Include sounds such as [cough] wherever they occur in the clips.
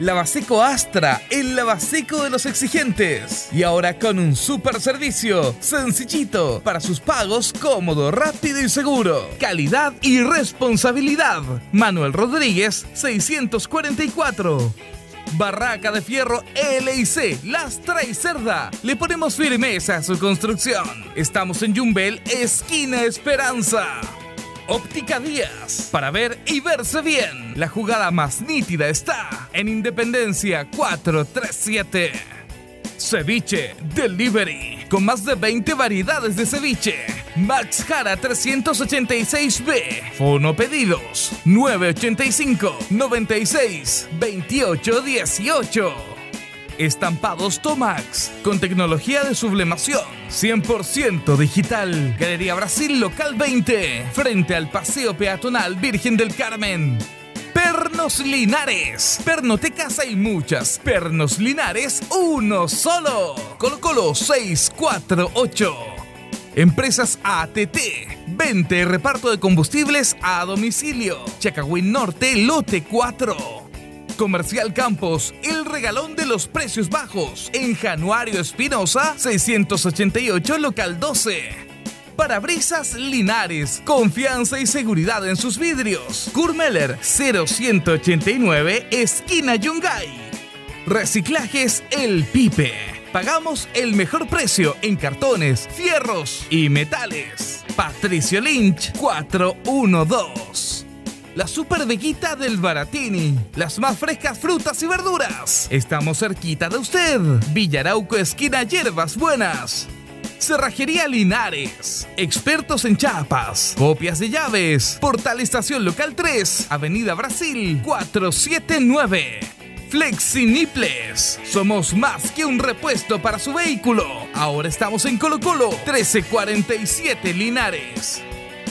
Lavaseco Astra, el lavaseco de los exigentes. Y ahora con un super servicio, sencillito, para sus pagos cómodo, rápido y seguro. Calidad y responsabilidad. Manuel Rodríguez, 644. Barraca de Fierro LIC, Lastra y Cerda. Le ponemos firmeza a su construcción. Estamos en Yumbel, esquina Esperanza. Óptica Díaz, para ver y verse bien. La jugada más nítida está en Independencia 437. Ceviche Delivery, con más de 20 variedades de ceviche. Max Jara 386B. Fono pedidos 985 96 28 18. Estampados Tomax, con tecnología de sublimación, 100% digital. Galería Brasil Local 20, frente al Paseo Peatonal Virgen del Carmen. Pernos Linares. Pernotecas hay muchas. Pernos Linares, uno solo. Colo Colo 648. Empresas ATT. Vente y reparto de combustibles a domicilio. Chacagüín Norte, lote 4. Comercial Campos, el regalón de los precios bajos. En Januario Espinosa, 688, local 12. Parabrisas Linares, confianza y seguridad en sus vidrios. Kurmeller 0189, esquina Yungay. Reciclajes El Pipe. Pagamos el mejor precio en cartones, fierros y metales. Patricio Lynch 412. La super veguita del Baratini. Las más frescas frutas y verduras. Estamos cerquita de usted. Villarauco, esquina Hierbas Buenas. Cerrajería Linares. Expertos en chapas. Copias de llaves. Portal Estación Local 3. Avenida Brasil 479. Flexiniples. Somos más que un repuesto para su vehículo. Ahora estamos en Colo Colo 1347 Linares.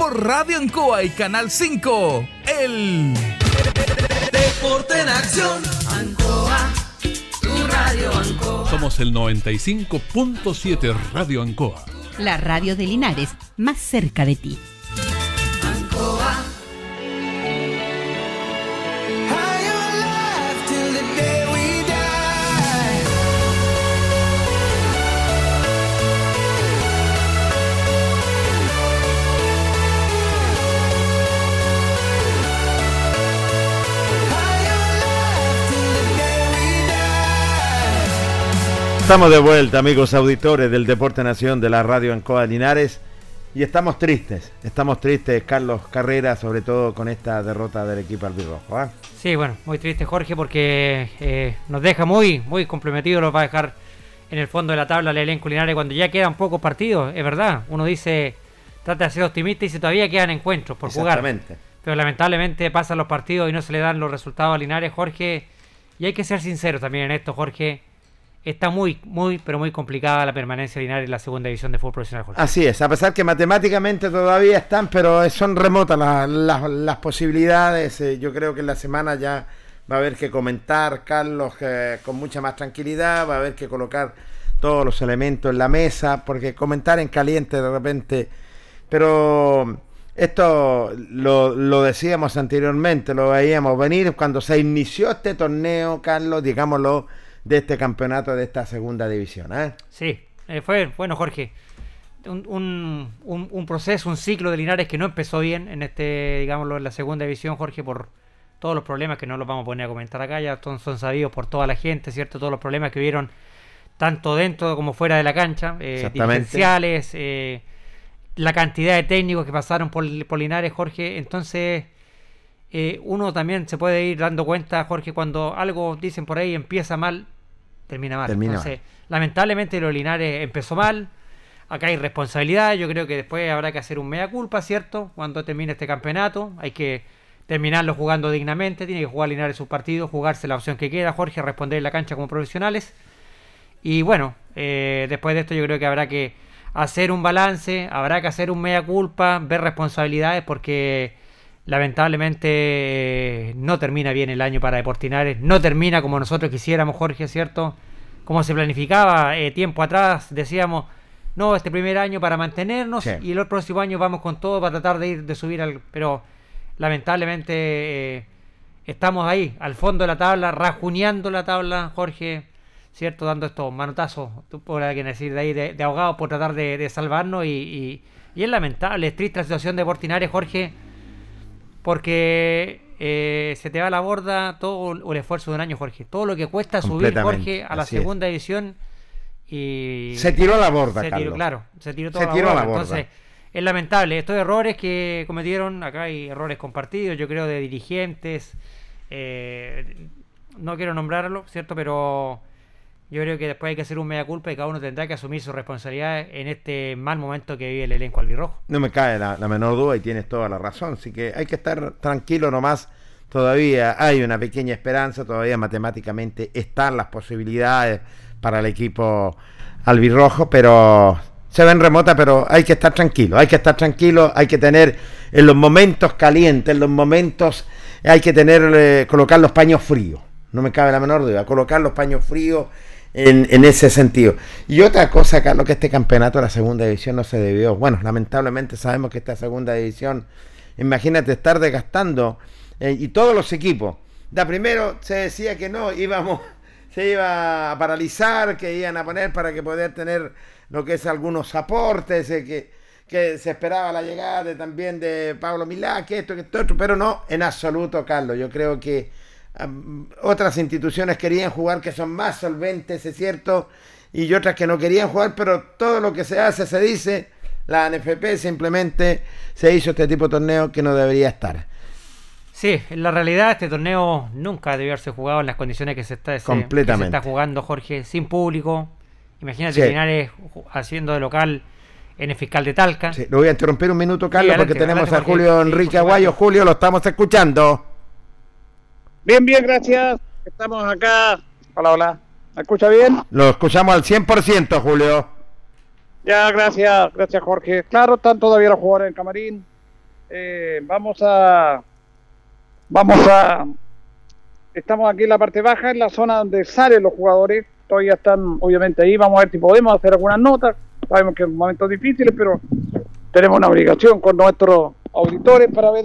por Radio Ancoa y Canal 5. El Deporte en Acción. Ancoa, tu radio Ancoa. Somos el 95.7 Radio Ancoa. La radio de Linares, más cerca de ti. Estamos de vuelta, amigos auditores del Deporte Nación de la Radio Ancoa Linares. Y estamos tristes, estamos tristes, Carlos Carrera, sobre todo con esta derrota del equipo albirrojo. ¿ah? Sí, bueno, muy triste Jorge porque eh, nos deja muy, muy comprometidos, los va a dejar en el fondo de la tabla el elenco Linares cuando ya quedan pocos partidos, es verdad. Uno dice, trata de ser optimista y si todavía quedan encuentros por jugar. Pero lamentablemente pasan los partidos y no se le dan los resultados a Linares, Jorge. Y hay que ser sincero también en esto, Jorge está muy, muy, pero muy complicada la permanencia lineal en la segunda división de fútbol profesional. Así es, a pesar que matemáticamente todavía están, pero son remotas las posibilidades. Eh, yo creo que en la semana ya va a haber que comentar, Carlos, con mucha más tranquilidad, va a haber que colocar todos los elementos en la mesa, porque comentar en caliente de repente, pero esto lo, lo decíamos anteriormente, lo veíamos venir cuando se inició este torneo, Carlos, digámoslo de este campeonato de esta segunda división. ¿eh? Sí, eh, fue, bueno, Jorge, un, un, proceso, un ciclo de Linares que no empezó bien en este, digámoslo, en la segunda división, Jorge, por todos los problemas que no los vamos a poner a comentar acá, ya son, son sabidos por toda la gente, ¿cierto? Todos los problemas que hubieron tanto dentro como fuera de la cancha, eh, diferenciales, eh, la cantidad de técnicos que pasaron por, por Linares, Jorge, entonces eh, uno también se puede ir dando cuenta, Jorge, cuando algo dicen por ahí empieza mal, termina mal. Entonces, lamentablemente lo Linares empezó mal. Acá hay responsabilidad. Yo creo que después habrá que hacer un mea culpa, ¿cierto? Cuando termine este campeonato. Hay que terminarlo jugando dignamente. Tiene que jugar Linares sus partidos, jugarse la opción que queda, Jorge, responder en la cancha como profesionales. Y bueno, eh, después de esto yo creo que habrá que hacer un balance, habrá que hacer un mea culpa, ver responsabilidades porque lamentablemente no termina bien el año para Deportinares, no termina como nosotros quisiéramos, Jorge, ¿cierto? Como se planificaba eh, tiempo atrás, decíamos, no, este primer año para mantenernos y el próximo año vamos con todo para tratar de ir, de subir al... Pero lamentablemente eh, estamos ahí, al fondo de la tabla, rajuneando la tabla, Jorge, ¿cierto? Dando estos manotazos, tú podrás decir, de ahí, de, ahogados por tratar de, salvarnos y, y, es lamentable, es triste la situación de Deportinares, Jorge porque eh, se te va a la borda todo el esfuerzo de un año, Jorge. Todo lo que cuesta subir, Jorge, a la segunda edición y... Se tiró a la borda, se tiró, Claro, se tiró todo a, la borda. Entonces, es lamentable. Estos errores que cometieron, acá hay errores compartidos, yo creo, de dirigentes. Eh, no quiero nombrarlo, ¿cierto? Pero yo creo que después hay que hacer un media culpa y cada uno tendrá que asumir su responsabilidad en este mal momento que vive el elenco albirrojo. No me cae la, menor duda y tienes toda la razón. Así que hay que estar tranquilo nomás. Todavía hay una pequeña esperanza, todavía matemáticamente están las posibilidades para el equipo albirrojo, pero se ven remotas, pero hay que estar tranquilo, hay que estar tranquilo, hay que tener en los momentos calientes, en los momentos hay que tener, eh, colocar los paños fríos. No me cabe la menor duda, colocar los paños fríos en, ese sentido. Y otra cosa, Carlos, que este campeonato de la segunda división no se debió. Bueno, lamentablemente sabemos que esta segunda división, imagínate estar desgastando eh, y todos los equipos. Da primero se decía que no, íbamos, [laughs] se iba a paralizar, que iban a poner para que poder tener lo que es algunos aportes, eh, que, que se esperaba la llegada de, también de Pablo Milá, que esto, que esto, pero no, en absoluto, Carlos. Yo creo que otras instituciones querían jugar que son más solventes, es cierto, y otras que no querían jugar, pero todo lo que se hace, se dice, la NFP simplemente se hizo este tipo de torneo que no debería estar. Sí, en la realidad este torneo nunca debió haberse jugado en las condiciones que se está, Completamente. está jugando, Jorge, sin público. Imagínate finales haciendo de local en el fiscal de Talca. lo voy a interrumpir un minuto, Carlos, porque tenemos a Julio Enrique Aguayo. Julio, lo estamos escuchando. Bien, bien, gracias. Estamos acá. Hola, hola. ¿Me escucha bien? Lo escuchamos al 100%, Julio. Ya, gracias, gracias, Jorge. Claro, están todavía los jugadores en camarín. Eh, vamos a. Vamos a. Estamos aquí en la parte baja, en la zona donde salen los jugadores. Todavía están, obviamente, ahí. Vamos a ver si podemos hacer algunas notas. Sabemos que es un momento difícil, pero tenemos una obligación con nuestros auditores para ver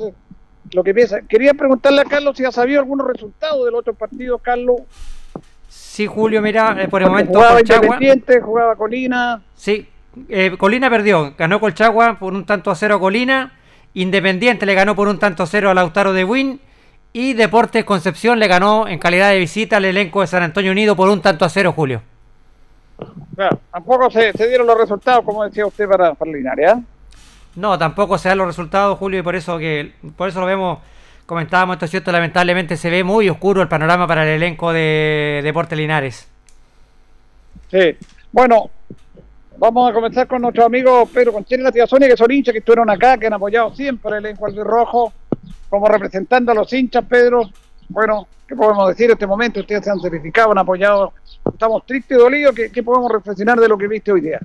lo que piensa. Quería preguntarle a Carlos si ha sabido algunos resultados del otro partido, Carlos. Sí, Julio, mira, eh, por el momento. Jugaba Independiente, jugaba Colina. Sí, eh, Colina perdió, ganó Colchagua por un tanto a cero a Colina. Independiente le ganó por un tanto a cero a Lautaro de Win. Y Deportes Concepción le ganó en calidad de visita al elenco de San Antonio Unido por un tanto a cero, Julio. Claro, tampoco se, se dieron los resultados, como decía usted, para, para Linares. ¿ah? No, tampoco se dan los resultados, Julio, y por eso que por eso lo vemos, comentábamos esto es cierto, lamentablemente se ve muy oscuro el panorama para el elenco de Deportes Linares. Sí. Bueno, vamos a comenzar con nuestro amigo Pedro Conchini y Sonia, que son hinchas que estuvieron acá, que han apoyado siempre el elenco rojo, como representando a los hinchas, Pedro. Bueno, ¿qué podemos decir en este momento? Ustedes se han certificado, han apoyado. Estamos tristes y dolidos. ¿Qué, qué podemos reflexionar de lo que viste hoy día?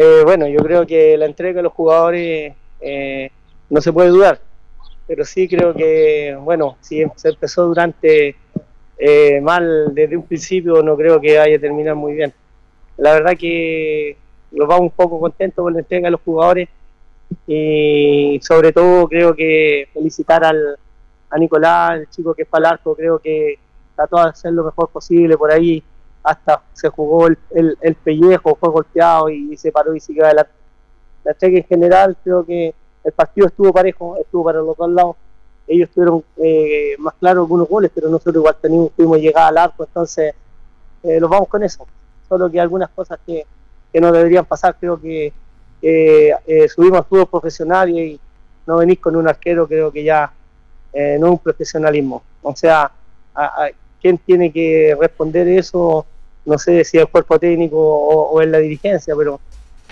Eh, bueno, yo creo que la entrega de los jugadores eh, no se puede dudar, pero sí creo que, bueno, si se empezó durante eh, mal desde un principio, no creo que vaya a terminar muy bien. La verdad que nos vamos un poco contentos con la entrega de los jugadores y sobre todo creo que felicitar al, a Nicolás, el chico que es para el arco, creo que trató de hacer lo mejor posible por ahí, hasta se jugó el, el, el pellejo, fue golpeado y, se paró y siguió adelante. La entrega en general, creo que el partido estuvo parejo, estuvo para los dos lados. Ellos tuvieron eh, más claro algunos goles, pero nosotros igual tenemos, pudimos llegar al arco, entonces eh, los vamos con eso. Solo que algunas cosas que, que no deberían pasar, creo que eh, subimos al fútbol profesional y no venís con un arquero, creo que ya eh, no es un profesionalismo. O sea, a, ¿quién tiene que responder eso? No sé si el cuerpo técnico o, o es la dirigencia, pero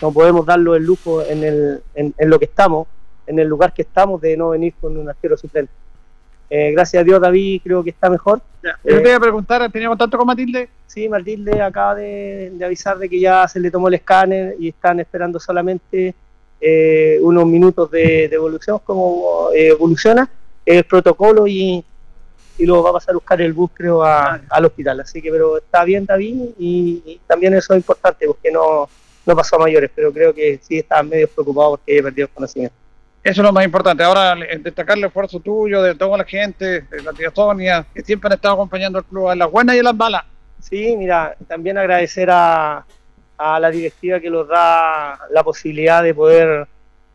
no podemos darlo el lujo en, el, en, en, lo que estamos, en el lugar que estamos, de no venir con un arquero suplente. Eh, gracias a Dios, David creo que está mejor. Ya. Yo te iba a preguntar, ¿tenía contacto con Matilde? Sí, Matilde acaba de, de, avisar de que ya se le tomó el escáner y están esperando solamente eh, unos minutos de, de evolución, como eh, evoluciona el protocolo y, y luego va a pasar a buscar el bus, creo, a, al hospital. Así que, pero está bien David y, y también eso es importante porque no, no pasó a mayores, pero creo que sí estaban medio preocupados porque había perdido el conocimiento. Eso es lo más importante. Ahora, destacar el esfuerzo tuyo, de toda la gente, de la tía Sonia, que siempre han estado acompañando al club en las buenas y en las malas. Sí, mira, también agradecer a, a la directiva que nos da la posibilidad de poder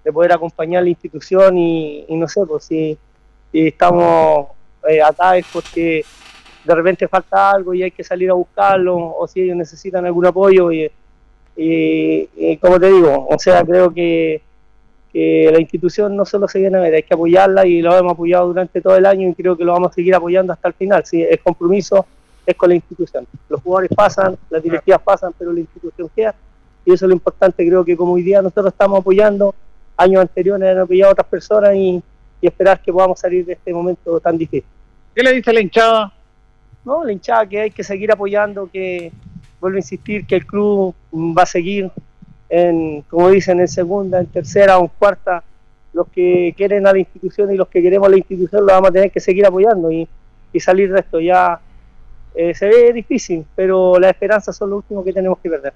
de poder acompañar la institución y, y no sé, pues si, si estamos eh, acá es porque de repente falta algo y hay que salir a buscarlo, o si ellos necesitan algún apoyo. Y, y, y como te digo, o sea, creo que, que, la institución no solo se viene a ver, hay que apoyarla y lo hemos apoyado durante todo el año y creo que lo vamos a seguir apoyando hasta el final. Sí, es compromiso, es con la institución. Los jugadores pasan, las directivas pasan, pero la institución queda. Y eso es lo importante, creo que como hoy día nosotros estamos apoyando, años anteriores han apoyado a otras personas y, y esperar que podamos salir de este momento tan difícil. ¿Qué le dice la hinchada? No, la hinchada que hay que seguir apoyando, que vuelvo a insistir que el club va a seguir en, como dicen, en segunda, en tercera o en cuarta. Los que quieren a la institución y los que queremos a la institución lo vamos a tener que seguir apoyando y, y salir de esto. Ya eh, se ve difícil, pero las esperanzas son lo último que tenemos que perder.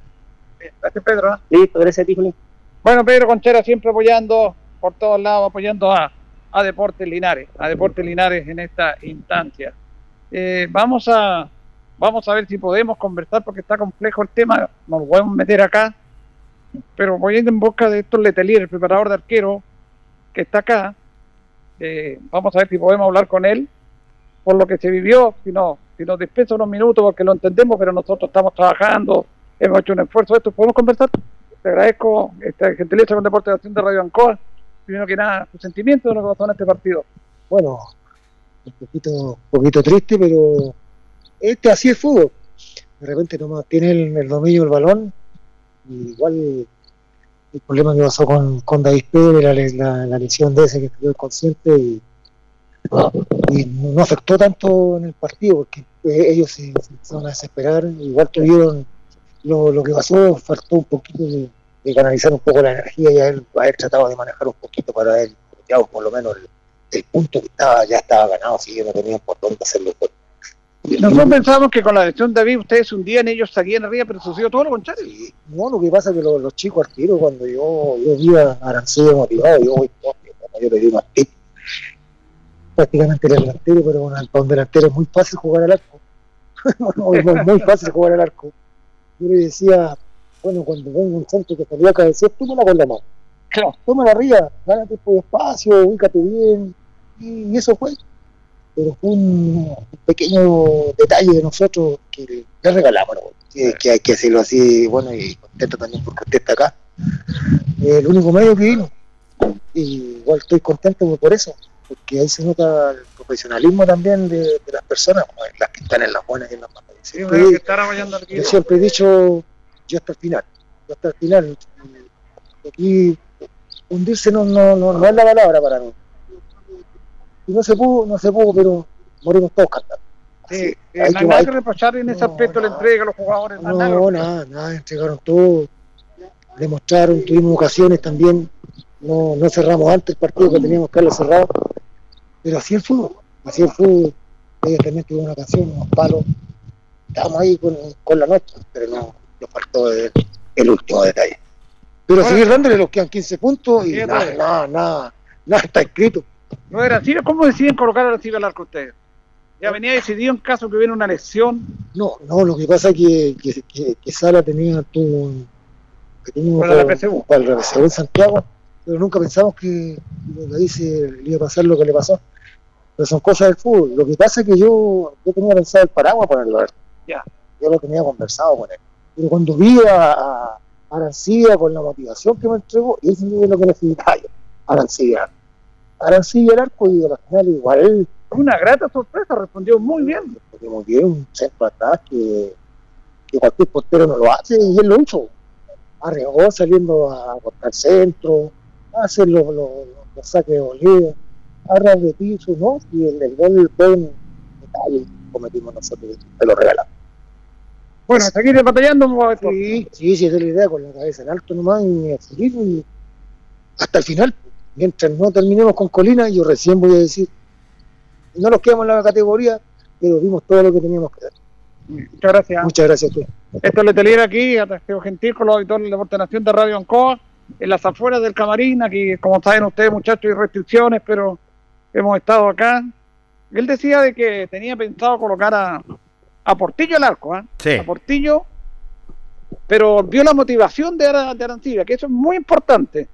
Gracias, Pedro. ¿eh? Listo, gracias a ti, Julín. Bueno, Pedro Conchera siempre apoyando por todos lados, apoyando a, a Deportes Linares, a Deportes Linares en esta instancia. Eh, vamos a vamos a ver si podemos conversar porque está complejo el tema, nos lo podemos meter acá, pero voy a ir en busca de Héctor Letelier, el preparador de arquero que está acá. Eh, vamos a ver si podemos hablar con él por lo que se vivió, si no, si nos dispensa unos minutos porque lo entendemos, pero nosotros estamos trabajando, hemos hecho un esfuerzo. ¿Esto podemos conversar? Te agradezco esta gentileza con Deportes de Acción de Radio Ancoa. Primero que nada, tu sentimiento de lo que pasó en este partido. Bueno, un poquito, un poquito triste, pero este así es fútbol. De repente nomás tiene el, el dominio del balón. Y igual el problema que pasó con, con David Pérez, la, la, la, lesión de ese que estuvo inconsciente y, y, no afectó tanto en el partido porque ellos se, se empezaron a desesperar. Igual tuvieron lo, lo que pasó, faltó un poquito de, de, canalizar un poco la energía y haber, haber tratado de manejar un poquito para él, ya por lo menos el, el punto que estaba ya estaba ganado, así que no tenían por dónde hacerlo. Nosotros pensamos que con la lesión de David ustedes hundían, ellos salían arriba, pero sucedió todo lo contrario. Sí, no, lo que pasa es que los, los chicos al tiro, cuando yo, yo vi a Aranceo motivado, yo voy, yo le di más tip. Prácticamente era delantero, pero con un delantero es muy fácil jugar al arco. [laughs] muy, muy fácil jugar al arco. Yo le decía, bueno, cuando venga un centro que salió a cabecear, tómala con la mano. Claro. Tómala arriba, gánate por espacio, ubícate bien. Y, y eso fue pero fue un, un pequeño detalle de nosotros que le regalamos, ¿no? que, que hay que decirlo así, bueno, y contento también porque usted está acá. El único medio que vino, y igual estoy contento por eso, porque ahí se nota el profesionalismo también de, de las personas, las que están en las buenas y en las malas. Sí, Siempre- bueno, que estar apoyando al yo siempre he dicho, yo hasta el final, yo hasta el final. Aquí hundirse no, no, no, no es la palabra para mí. Y no se pudo, no se pudo, pero morimos todos cantando. Sí, Así, eh, hay no hay que- nada hay- que reprochar en ese aspecto, la entrega a los jugadores. no, nada nada, nada, entregaron todo, demostraron, tuvimos ocasiones también, no, no cerramos antes el partido que teníamos que haberlo cerrado, pero así el fútbol, así el fútbol, ellos también tuvieron una ocasión, unos palos, estábamos ahí con, con la nuestra, pero no, faltó el, el último detalle. Pero Ahora- seguir dándole los quedan 15 puntos y nada, nada, nada, nada está escrito. No era así, ¿cómo deciden colocar a Arancibia al arco ustedes? Ya venía decidido en caso que hubiera una lesión. No, no, lo que pasa es que, que, que, que Sala tenía que tenía Para la PSU. para el PSU en Santiago, pero nunca pensamos que lo que dice le iba a pasar lo que le pasó. Pero son cosas del fútbol. Lo que pasa es que yo, yo tenía pensado el paraguas ponerlo a él. Ya. Yo lo tenía conversado con él. Pero cuando vi a, a Arancibia con la motivación que me entregó, y eso es lo que necesitaba yo. Arancibia. Arancibia el arco y la final igual Una grata sorpresa, respondió muy bien. porque muy bien, un centro atrás que, que cualquier portero no lo hace y él lo hizo. Arriesgó saliendo a cortar centro, a hacer los, los, saques de volea, a de piso, ¿no? Y el, el gol fue un detalle cometimos nosotros, te lo regalamos. Bueno, seguir batallando. Sí, sí, sí, esa es la idea, con la cabeza en alto nomás y a seguir y hasta el final. Mientras no terminemos con Colina, yo recién voy a decir, no nos quedamos en la categoría, pero vimos todo lo que teníamos que dar. Muchas gracias. Muchas gracias a todos. Esto es Letelier aquí, Atractivo Gentil, con los auditores del Deporte Nación de Radio Ancoa, en las afueras del camarín, aquí, como saben ustedes, muchachos, hay restricciones, pero hemos estado acá. Él decía de que tenía pensado colocar a, a Portillo al arco, ¿ah? Sí. a Portillo, pero vio la motivación de, Ara- de Arancibia, que eso es muy importante,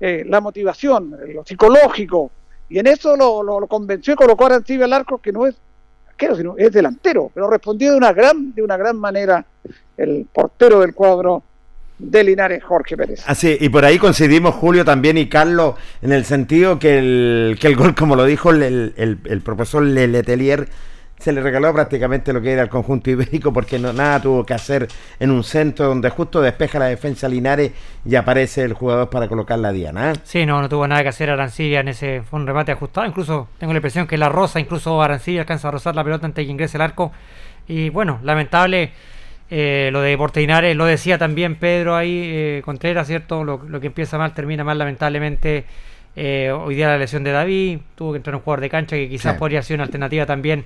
eh, la motivación, eh, lo psicológico, y en eso lo, lo- lo convenció y colocó a Arancibia al arco, que no es arquero, sino es delantero, pero respondió de una gran, de una gran manera el portero del cuadro de Linares, Jorge Pérez. Así, y por ahí coincidimos Julio también y Carlos en el sentido que el, que el gol, como lo dijo el, el- el- el profesor Le- Letelier, se le regaló prácticamente lo que era el conjunto ibérico porque no, nada tuvo que hacer en un centro donde justo despeja la defensa Linares y aparece el jugador para colocar la diana. ¿eh? Sí, no, no tuvo nada que hacer Arancibia en ese. Fue un remate ajustado. Incluso tengo la impresión que la rosa, incluso Arancibia alcanza a rozar la pelota antes de que ingrese el arco. Y bueno, lamentable eh, lo de Portinares. Lo decía también Pedro ahí, eh, Contreras, ¿cierto? Lo, lo que empieza mal termina mal, lamentablemente. Eh, hoy día la lesión de David. Tuvo que entrar un jugador de cancha que quizás Sí. podría ser una alternativa también.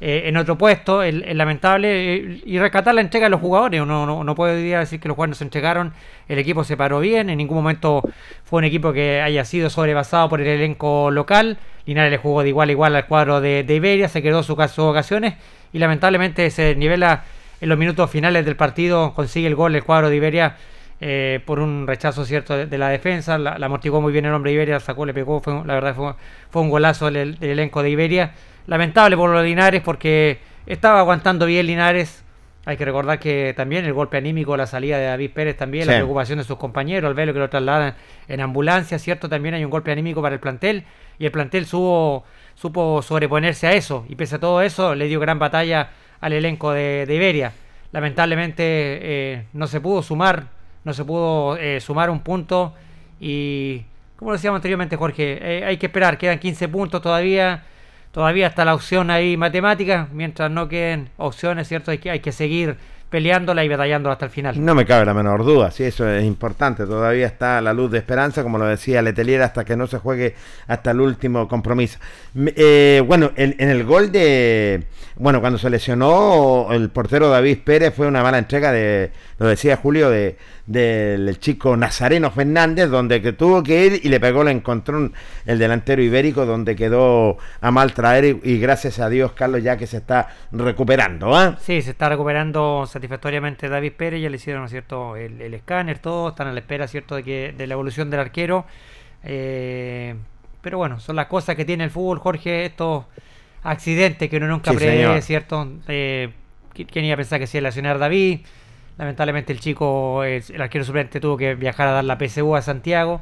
Eh, en otro puesto, el lamentable eh, y rescatar la entrega de los jugadores. Uno no, no día decir que los jugadores se entregaron. El equipo se paró bien, en ningún momento fue un equipo que haya sido sobrepasado por el elenco local. Linares le jugó de igual a igual al cuadro de, Iberia, se quedó sus sus ocasiones y lamentablemente se nivela en los minutos finales del partido, consigue el gol el cuadro de Iberia eh, por un rechazo cierto de, la defensa, la, la amortiguó muy bien el hombre Iberia, sacó, le pegó, fue, la verdad fue, fue un golazo del, del elenco de Iberia. Lamentable por los Linares porque estaba aguantando bien Linares. Hay que recordar que también el golpe anímico, la salida de David Pérez también, la preocupación de sus compañeros, al verlo que lo trasladan en ambulancia, ¿cierto? También hay un golpe anímico para el plantel y el plantel supo, supo sobreponerse a eso y pese a todo eso le dio gran batalla al elenco de, de Iberia. Lamentablemente eh, no se pudo sumar, no se pudo eh, sumar un punto y como decíamos anteriormente Jorge, eh, hay que esperar, quedan 15 puntos todavía, todavía está la opción ahí matemática, mientras no queden opciones, ¿cierto? Hay que, hay que seguir peleándola y batallándola hasta el final. No me cabe la menor duda, sí, eso es importante. Todavía está la luz de esperanza, como lo decía Letelier, hasta que no se juegue hasta el último compromiso. Eh, bueno, en, en el gol de. Bueno, cuando se lesionó el portero David Pérez, fue una mala entrega de. Lo decía Julio, de del chico Nazareno Fernández, donde que tuvo que ir y le pegó el encontrón el delantero ibérico, donde quedó a mal traer. Y, y gracias a Dios, Carlos, ya que se está recuperando. ¿ah? Sí, se está recuperando satisfactoriamente David Pérez, ya le hicieron ¿no es cierto? El, el escáner, todo, están a la espera cierto de que de la evolución del arquero. Eh, pero bueno, son las cosas que tiene el fútbol, Jorge. Esto accidentes que uno nunca Sí, prevé. ¿cierto? Eh, ¿qui- ¿Quién iba a pensar que se iba a lesionar David? Lamentablemente el chico, eh, el arquero suplente, tuvo que viajar a dar la PSU a Santiago.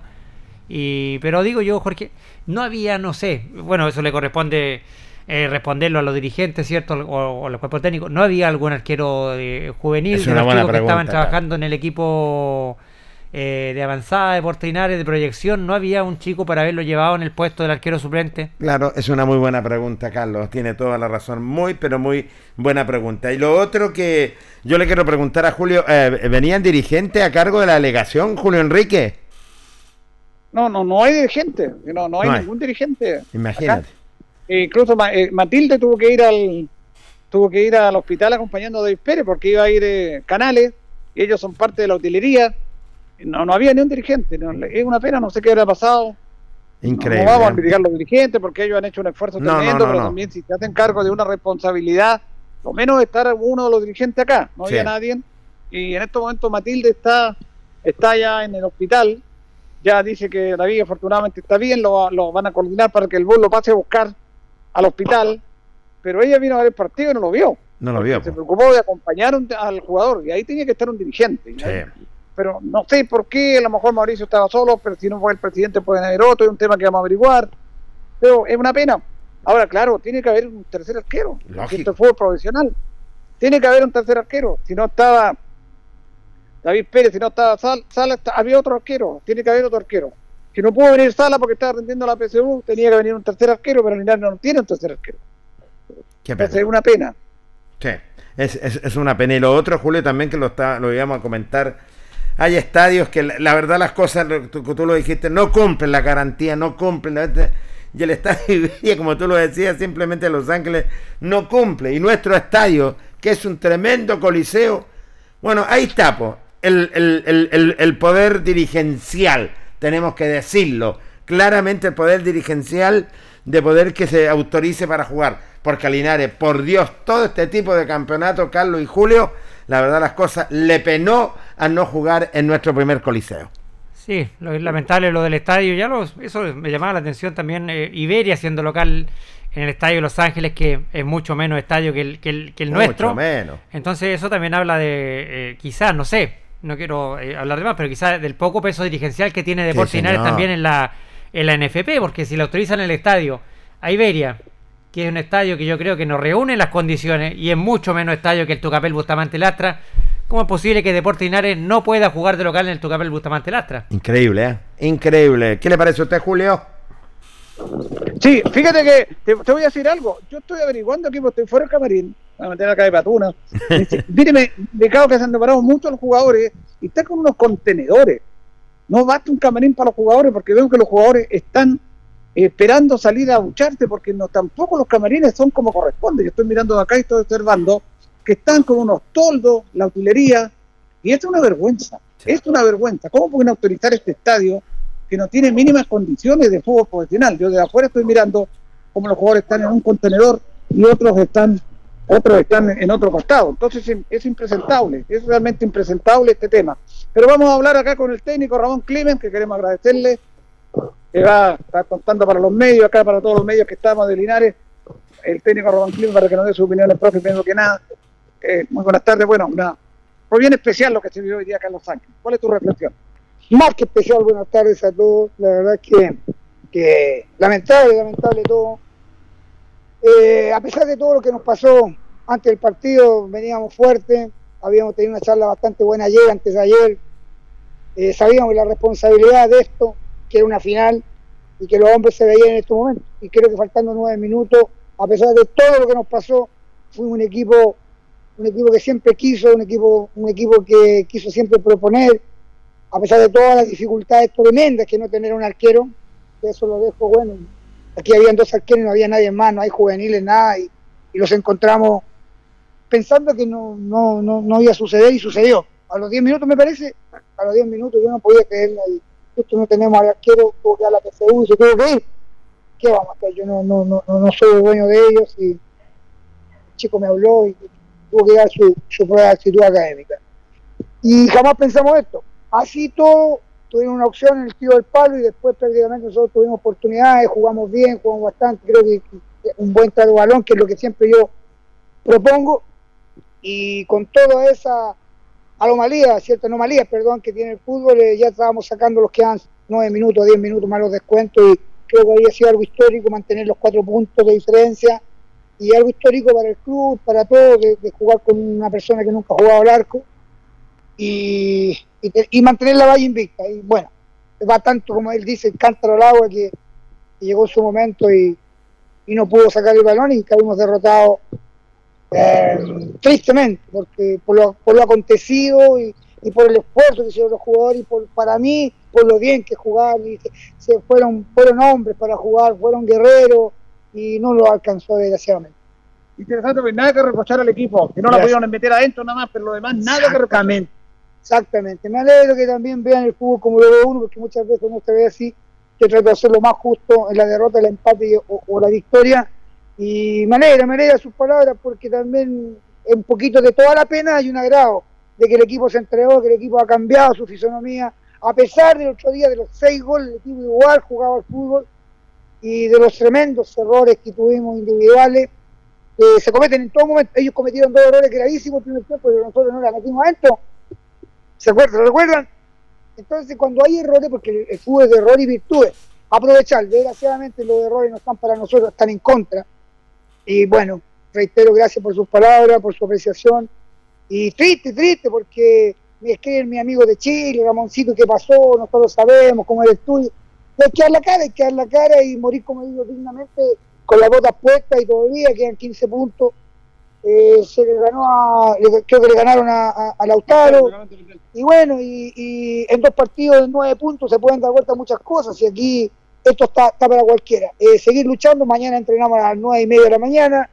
Y, pero digo yo, Jorge, no había, no sé, bueno, eso le corresponde eh, responderlo a los dirigentes, ¿cierto? O, los cuerpos técnicos. No había algún arquero eh, juvenil Es de una los buena chicos que estaban pregunta, trabajando en el equipo eh, de avanzada, de Portinares, de proyección. No había un chico para haberlo llevado en el puesto del arquero suplente. Claro, es una muy buena pregunta, Carlos. Tiene toda la razón. Muy, pero muy buena pregunta. Y lo otro que yo le quiero preguntar a Julio, eh, ¿venían dirigente a cargo de la delegación, Julio Enrique? No, no, no hay dirigente. No, no hay No hay. ningún dirigente. Imagínate. Incluso eh, Matilde tuvo que ir al tuvo que ir al hospital acompañando a David Pérez porque iba a ir eh, Canales y ellos son parte de la utilería. No, no había ni un dirigente. no, es una pena, no sé qué habrá pasado. Increíble. No vamos a ¿eh? criticar a los dirigentes porque ellos han hecho un esfuerzo tremendo, no, pero también si se hacen cargo de una responsabilidad, lo menos estar uno de los dirigentes acá. No Sí. había nadie. Y en estos momentos Matilde está, está ya en el hospital. Ya dice que David afortunadamente está bien, lo, lo van a coordinar para que el bus lo pase a buscar al hospital. Pero ella vino a ver el partido y no lo vio. No lo vio. Se preocupó de acompañar un- al jugador y ahí tenía que estar un dirigente. Sí. Pero no sé por qué, a lo mejor Mauricio estaba solo, pero si no fue el presidente pueden haber otro, es un tema que vamos a averiguar. Pero es una pena. Ahora, claro, tiene que haber un tercer arquero. Lógico. Esto es fútbol profesional. Tiene que haber un tercer arquero. Si no estaba David Pérez, si no estaba Sal- Sala, está- había otro arquero. Tiene que haber otro arquero. Si no pudo venir Sala porque estaba rindiendo la PSU, tenía que venir un tercer arquero, pero Linares no tiene un tercer arquero. Qué pena. es una pena. Sí, es, es- es una pena. Y lo otro, Julio, también que lo, está, lo íbamos a comentar. Hay estadios que la, la verdad las cosas, tú, tú lo dijiste, no cumplen la garantía, no cumplen. la- Y el estadio [laughs] como tú lo decías, simplemente Los Ángeles no cumple. Y nuestro estadio, que es un tremendo coliseo, bueno, ahí está, po, el, el- el- el- el poder dirigencial, tenemos que decirlo. Claramente el poder dirigencial de poder que se autorice para jugar. Porque a Linares, por Dios, todo este tipo de campeonato, Carlos y Julio, la verdad las cosas le penó a no jugar en nuestro primer coliseo. Sí, lo es lamentable lo del estadio. Ya lo, eso me llamaba la atención también. eh, Iberia siendo local en el estadio de Los Ángeles, que es mucho menos estadio que el, que el, que el Mucho nuestro. menos. Entonces eso también habla de, eh, quizás, no sé, no quiero eh, hablar de más, pero quizás del poco peso dirigencial que tiene Deportes Sí, Linares también en la, en la NFP, porque si le autorizan el estadio a Iberia, que es un estadio que yo creo que nos reúne las condiciones y es mucho menos estadio que el Tucapel Bustamante Lastra, ¿cómo es posible que Deportes Linares no pueda jugar de local en el Tucapel Bustamante Lastra? Increíble, ¿eh? Increíble. ¿Qué le parece a usted, Julio? Sí, fíjate que te, te voy a decir algo. Yo estoy averiguando aquí, porque estoy fuera del camarín. Voy a meter acá de patuna. Míreme, de cabo que se han preparado mucho los jugadores y están con unos contenedores. No basta un camarín para los jugadores porque veo que los jugadores están esperando salir a ducharse porque no tampoco los camarines son como corresponde. Yo estoy mirando acá y estoy observando que están con unos toldos, la utilería, y esto es una vergüenza. Es una vergüenza. ¿Cómo pueden autorizar este estadio que no tiene mínimas condiciones de fútbol profesional? Yo de afuera estoy mirando cómo los jugadores están en un contenedor y otros están otros están en otro costado. Entonces es- es impresentable, es realmente impresentable este tema. Pero vamos a hablar acá con el técnico Ramón Climen, que queremos agradecerle, que va a contando para los medios, acá para todos los medios que estamos de Linares, el técnico Ramón Climen para que nos dé su opinión el profe, primero que nada. Eh, muy buenas tardes, bueno, una, fue bien especial lo que se vivió hoy día acá en Los Ángeles. ¿Cuál es tu reflexión? Más que especial, buenas tardes a todos. La verdad que, que lamentable, lamentable todo. Eh, a pesar de todo lo que nos pasó antes del partido, veníamos fuertes, habíamos tenido una charla bastante buena ayer, antes de ayer. Eh, sabíamos la responsabilidad de esto, que era una final y que los hombres se veían en estos momentos. Y creo que faltando nueve minutos, a pesar de todo lo que nos pasó, fuimos un equipo, un equipo que siempre quiso, un equipo, un equipo que quiso siempre proponer, a pesar de todas las dificultades tremendas que no tener un arquero, que eso lo dejo bueno. Aquí habían dos arqueros y no había nadie más, no hay juveniles, nada, y, los encontramos pensando que no, no, no, no iba a suceder y sucedió. A los 10 minutos me parece, a los 10 minutos yo no podía creerlo y justo no tenemos al arquero, tuvo que dar la PSU y se tuvo que ir. ¿Qué vamos a? Yo no, no, no, no soy dueño de ellos y el chico me habló y tuvo que dar su, su prueba de actitud académica. Y jamás pensamos esto. Así todo, tuvieron una opción en el tiro del palo y después prácticamente nosotros tuvimos oportunidades, jugamos bien, jugamos bastante, creo que un buen trato de balón, que es lo que siempre yo propongo, y con toda esa anomalía, cierta anomalía, perdón, que tiene el fútbol, eh, ya estábamos sacando los que han nueve minutos, diez minutos más los descuentos, y creo que había sido algo histórico mantener los cuatro puntos de diferencia, y algo histórico para el club, para todos, de, de jugar con una persona que nunca ha jugado al arco, y, y, te- y mantener la valla invicta. Y bueno, va tanto como él dice, el cántaro al agua que, que llegó su momento y, y no pudo sacar el balón y caímos derrotados eh, tristemente, porque por lo, por lo acontecido y, y por el esfuerzo que hicieron los jugadores y por, para mí, por lo bien que jugaron, y que se fueron, fueron hombres para jugar, fueron guerreros y no lo alcanzó desgraciadamente. Interesante, pues nada que reprochar al equipo, que no la Gracias. pudieron meter adentro nada más, pero lo demás nada que reprochar. Exactamente. Me alegro que también vean el fútbol como lo ve uno, porque muchas veces no se ve así. Yo trato de hacer lo más justo en la derrota, el empate o, la victoria. Y me alegra, me alegra sus palabras, porque también un poquito de toda la pena hay un agrado de que el equipo se entregó, que el equipo ha cambiado su fisonomía. A pesar del otro día de los seis goles, el equipo igual jugaba al fútbol y de los tremendos errores que tuvimos individuales que se cometen en todo momento. Ellos cometieron dos errores gravísimos el tiempo, pero nosotros no la metimos adentro. ¿Se acuerdan? ¿Lo recuerdan? Entonces, cuando hay errores, porque el, fútbol es de error y virtudes, aprovechar. Desgraciadamente, los errores no están para nosotros, están en contra. Y bueno, reitero, gracias por sus palabras, por su apreciación. Y triste, triste, porque me escriben mi amigo de Chile, Ramoncito, ¿qué pasó? Nosotros sabemos cómo eres tú. Y hay que la cara, hay que la cara y morir, como digo, dignamente, con las botas puestas y todavía quedan 15 puntos. Eh, se le ganó a, creo que le ganaron a, a- a Lautaro. Y bueno, y, y en dos partidos de nueve puntos se pueden dar vuelta muchas cosas. Y aquí esto está, está para cualquiera. Eh, seguir luchando. Mañana entrenamos a las nueve y media de la mañana.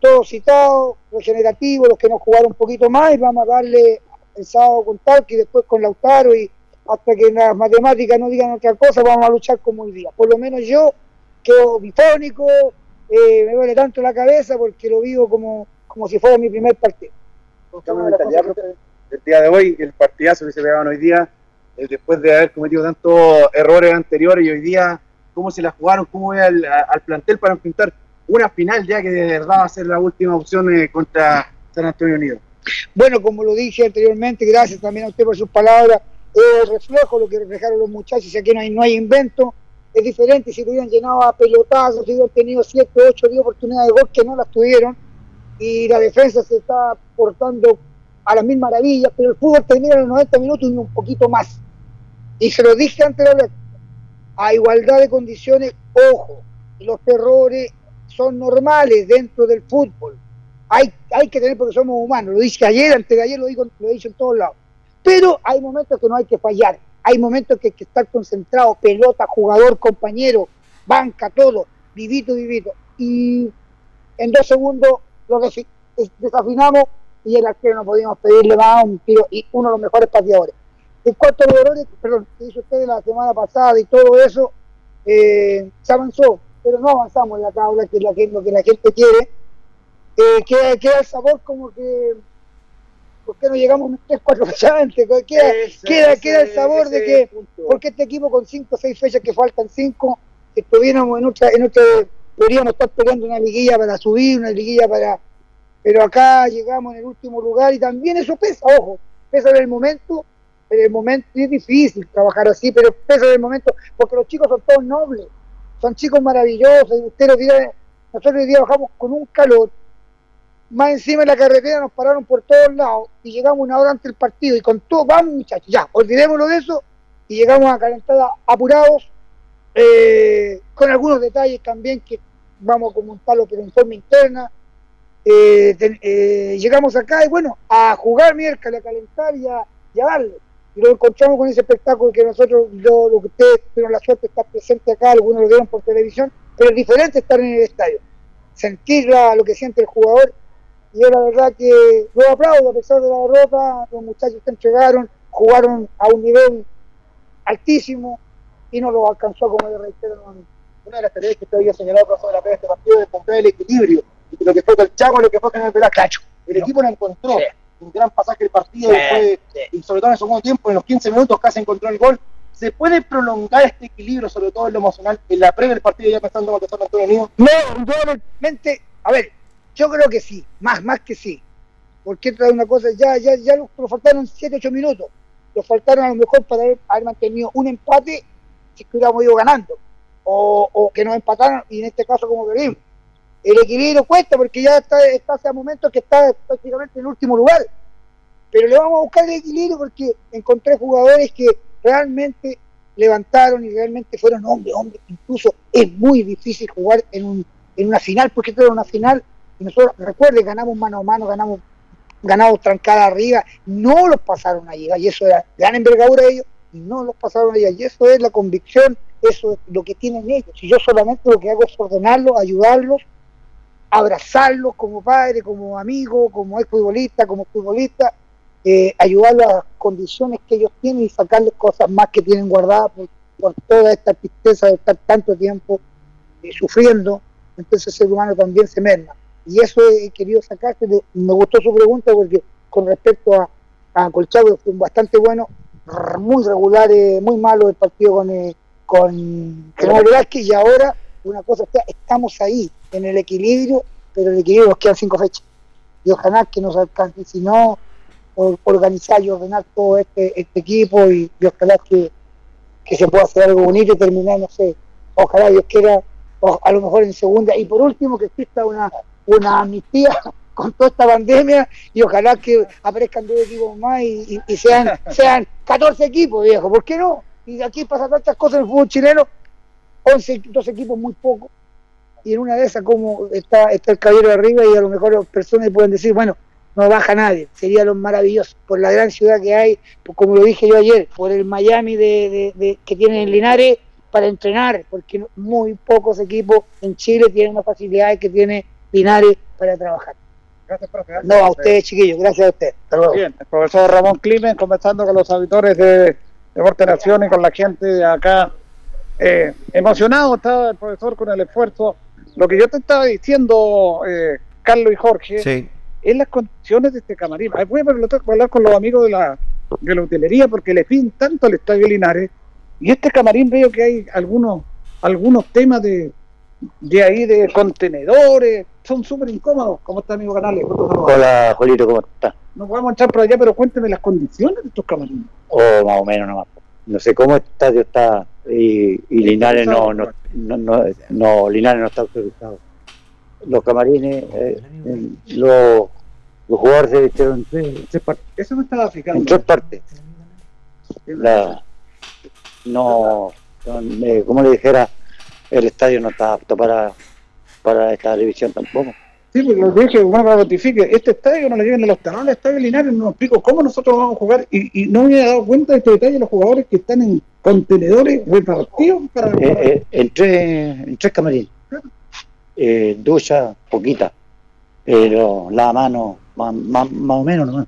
Todos citados, regenerativos, los que nos jugaron un poquito más. Y vamos a darle el sábado con Talca y después con Lautaro. Y hasta que las matemáticas no digan otra cosa, vamos a luchar como hoy día. Por lo menos yo quedo bifónico. eh, me duele tanto la cabeza porque lo vivo como, como si fuera mi primer partido. El día de hoy, el partidazo que se pegaban hoy día, eh, después de haber cometido tantos errores anteriores y hoy día, cómo se la jugaron, cómo ve al, al plantel para enfrentar una final ya que de verdad va a ser la última opción eh, contra San Antonio Unido. Bueno, como lo dije anteriormente, gracias también a usted por sus palabras, es el reflejo lo que reflejaron los muchachos, aquí no hay, no hay invento, es diferente si hubieran llenado a pelotazos, si hubieran tenido 7, 8, 10 oportunidades de gol que no las tuvieron, y la defensa se está portando a las mil maravillas, pero el fútbol termina en los 90 minutos y un poquito más. Y se lo dije antes de hablar, a igualdad de condiciones, ojo, los errores son normales dentro del fútbol. Hay, hay que tener porque somos humanos, lo dije ayer, antes de ayer lo digo, lo he dicho en todos lados. Pero hay momentos que no hay que fallar, hay momentos que hay que estar concentrado, pelota, jugador, compañero, banca, todo, vivito, vivito. Y en dos segundos lo que desafinamos y el arquero no podíamos pedirle más un tiro y uno de los mejores pateadores. En cuanto a los errores, perdón, que hizo usted la semana pasada y todo eso, eh, se avanzó, pero no avanzamos en la tabla, que es la que, lo que la gente quiere. Eh, queda, queda el sabor como que, ¿por qué no llegamos 3, 4 fechas antes? Queda, Ese- queda, ese- queda el sabor de que, punto. porque este equipo con 5 o 6 fechas que faltan 5, estuviéramos en otra, en otra, podríamos estar peleando una liguilla para subir, una liguilla para... Pero acá llegamos en el último lugar y también eso pesa, ojo, pesa en el momento, en el momento es difícil trabajar así, pero pesa en el momento, porque los chicos son todos nobles, son chicos maravillosos, y usted los dirá, nosotros hoy día bajamos con un calor, más encima en la carretera nos pararon por todos lados y llegamos una hora antes del partido y con todo, vamos muchachos, ya, olvidémonos de eso y llegamos a calentar apurados, eh, con algunos detalles también que vamos a comentarlo pero en forma interna. Eh, eh, llegamos acá y bueno, a jugar miércoles, a calentar y a, y darle. Y lo encontramos con ese espectáculo que nosotros, yo, lo que ustedes tuvieron la suerte de estar presente acá, algunos lo vieron por televisión, pero es diferente estar en el estadio, sentir la- lo que siente el jugador. Y yo la verdad que lo aplaudo, a pesar de la derrota, los muchachos se entregaron, jugaron a un nivel altísimo y no lo alcanzó como le reitero nuevamente. Una de las tareas que usted había señalado profesor, de la de este partido es encontrar el equilibrio entre lo que fue el Chaco y lo que fue Canal Velázquez. El equipo lo encontró. Un gran pasaje del partido Sí, después, y sobre todo en el segundo tiempo, en los 15 minutos casi encontró el gol ¿Se puede prolongar este equilibrio, sobre todo en lo emocional, en la previa del partido ya pensando en San Antonio Unido? No, a ver, yo creo que sí, más, más que sí. Porque trae una cosa, ya, ya, ya nos faltaron 7, 8 minutos. Nos faltaron a lo mejor para haber, haber mantenido un empate si hubiéramos ido ganando. O, o, que nos empataran y en este caso como perdimos. El equilibrio cuesta porque ya está, hace momentos que está prácticamente en último lugar. Pero le vamos a buscar el equilibrio porque encontré jugadores que realmente levantaron y realmente fueron hombres, hombres. Incluso es muy difícil jugar en, un, en una final porque esto era una final y nosotros, recuerde, ganamos mano a mano, ganamos ganamos trancada arriba, no los pasaron a llegar y eso era gran envergadura de ellos y no los pasaron a llegar y eso es la convicción, eso es lo que tienen ellos. Y yo solamente lo que hago es ordenarlos, ayudarlos, abrazarlos como padre, como amigo, como ex futbolista, como futbolista, eh, ayudarlos a las condiciones que ellos tienen y sacarles cosas más que tienen guardadas por, por toda esta tristeza de estar tanto tiempo eh, sufriendo, entonces el ser humano también se merma. Y eso he querido sacarte. Me gustó su pregunta porque con respecto a, a Colchagua fue bastante bueno, muy regular, eh, muy malo el partido con, eh, con General Vázquez y ahora una cosa está, estamos ahí en el equilibrio, pero el equilibrio nos quedan cinco fechas. Y ojalá que nos alcance, si no organizar y ordenar todo este, este equipo y, y ojalá que, que se pueda hacer algo bonito y terminar, no sé, ojalá Dios quiera, o a lo mejor en segunda. Y por último que exista una una amnistía con toda esta pandemia y ojalá que aparezcan dos equipos más y, y, y sean, [laughs] sean 14 equipos, viejo, ¿por qué no? Y aquí pasan tantas cosas en el fútbol chileno, 11, dos equipos muy pocos, y en una de esas como está, está el caballero de arriba y a lo mejor las personas pueden decir, bueno, no baja nadie, sería lo maravilloso, por la gran ciudad que hay, pues como lo dije yo ayer, por el Miami de, de, de que tienen en Linares para entrenar, porque muy pocos equipos en Chile tienen las facilidades que tiene Linares para trabajar. Gracias, profe. No, a ustedes, chiquillos, gracias a ustedes. Hasta luego. Bien, el profesor Ramón Climen conversando con los auditores de Deporte Nación y con la gente de acá. Eh, emocionado estaba el profesor con el esfuerzo. Lo que yo te estaba diciendo, eh, Carlos y Jorge, Sí. es las condiciones de este camarín. Ahí Voy a hablar con los amigos de la, de la hotelería porque le piden tanto al Estadio Linares. Y este camarín veo que hay algunos, algunos temas de, de ahí de contenedores, son súper incómodos. ¿Cómo está, amigo Canales? Hola, Jolito, ¿cómo estás? No podemos entrar por allá, pero cuénteme las condiciones de estos camarines. O más o menos nomás. No sé cómo el estadio está y, y Linares no, no, no, no, no, Linares no está autorizado. Los camarines, eh, en- los, los jugadores se vistieron en tres, partes. Eso me estaba explicando. En tres partes. La, no, eh, como le dijera, el estadio no está apto para, para esta división tampoco. Sí, pues lo dije, bueno, que notifique, este estadio no le lleven a los talones, el estadio Linares, no nos explico cómo nosotros vamos a jugar y, y no me había dado cuenta de este detalle, los jugadores que están en contenedores repartidos para... Eh, eh, en, tres, en tres camarines. Eh, ducha, poquita, pero la mano, más, más, más o menos nomás.